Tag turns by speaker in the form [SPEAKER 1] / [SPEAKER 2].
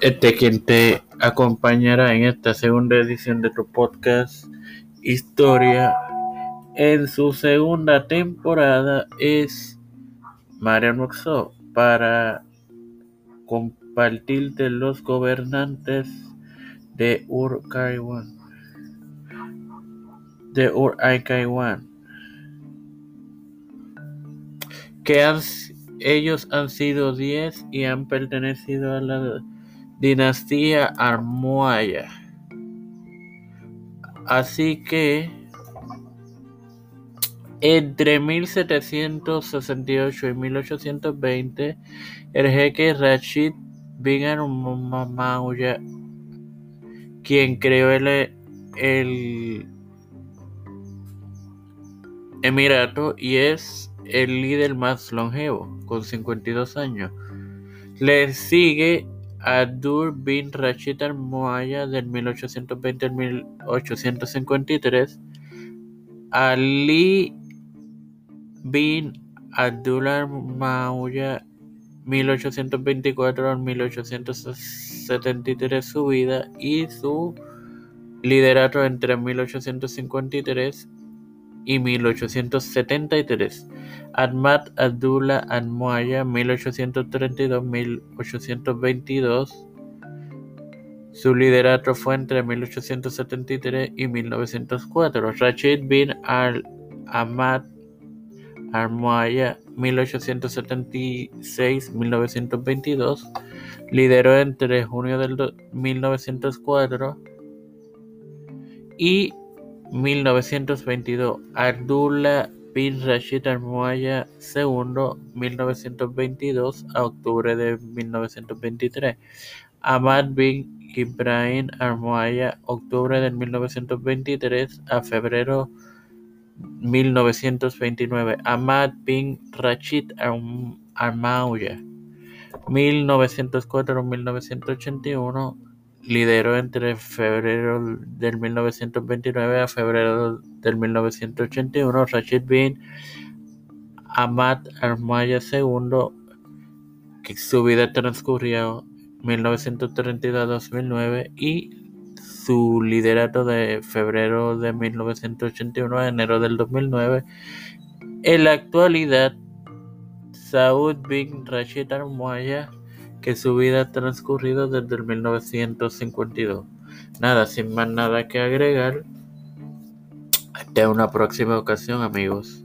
[SPEAKER 1] Este quien te acompañará en esta segunda edición de tu podcast Historia en su segunda temporada es Mariano Oxo para compartirte los gobernantes de Ur de Ur que han, ellos han sido diez y han pertenecido a la dinastía Armoaya. Así que entre 1768 y 1820, el jeque Rashid bin Mauya, quien creó el emirato y es el líder más longevo, con 52 años. Le sigue Abdur bin Rashid al-Muaya del 1820 al 1853, Ali bin Abdullah al-Muaya 1824 al 1873 su vida y su liderato entre 1853 y 1873. Ahmad Abdullah Al-Muaya 1832-1822. Su liderato fue entre 1873 y 1904. Rashid bin Al-Ahmad Al-Muaya 1876-1922 lideró entre junio del 1904 y 1922, Abdullah bin Rashid al-Muaya II, 1922 a octubre de 1923. Ahmad bin Ibrahim al-Muaya, octubre de 1923 a febrero 1929. Ahmad bin Rashid al-Muaya, 1904-1981 lideró entre febrero del 1929 a febrero del 1981 Rashid bin Ahmad Armaya II, que su vida transcurrió 1932-2009 y su liderato de febrero de 1981 a enero del 2009. En la actualidad, Saud bin Rashid Armaya que su vida ha transcurrido desde el 1952. Nada, sin más nada que agregar. Hasta una próxima ocasión, amigos.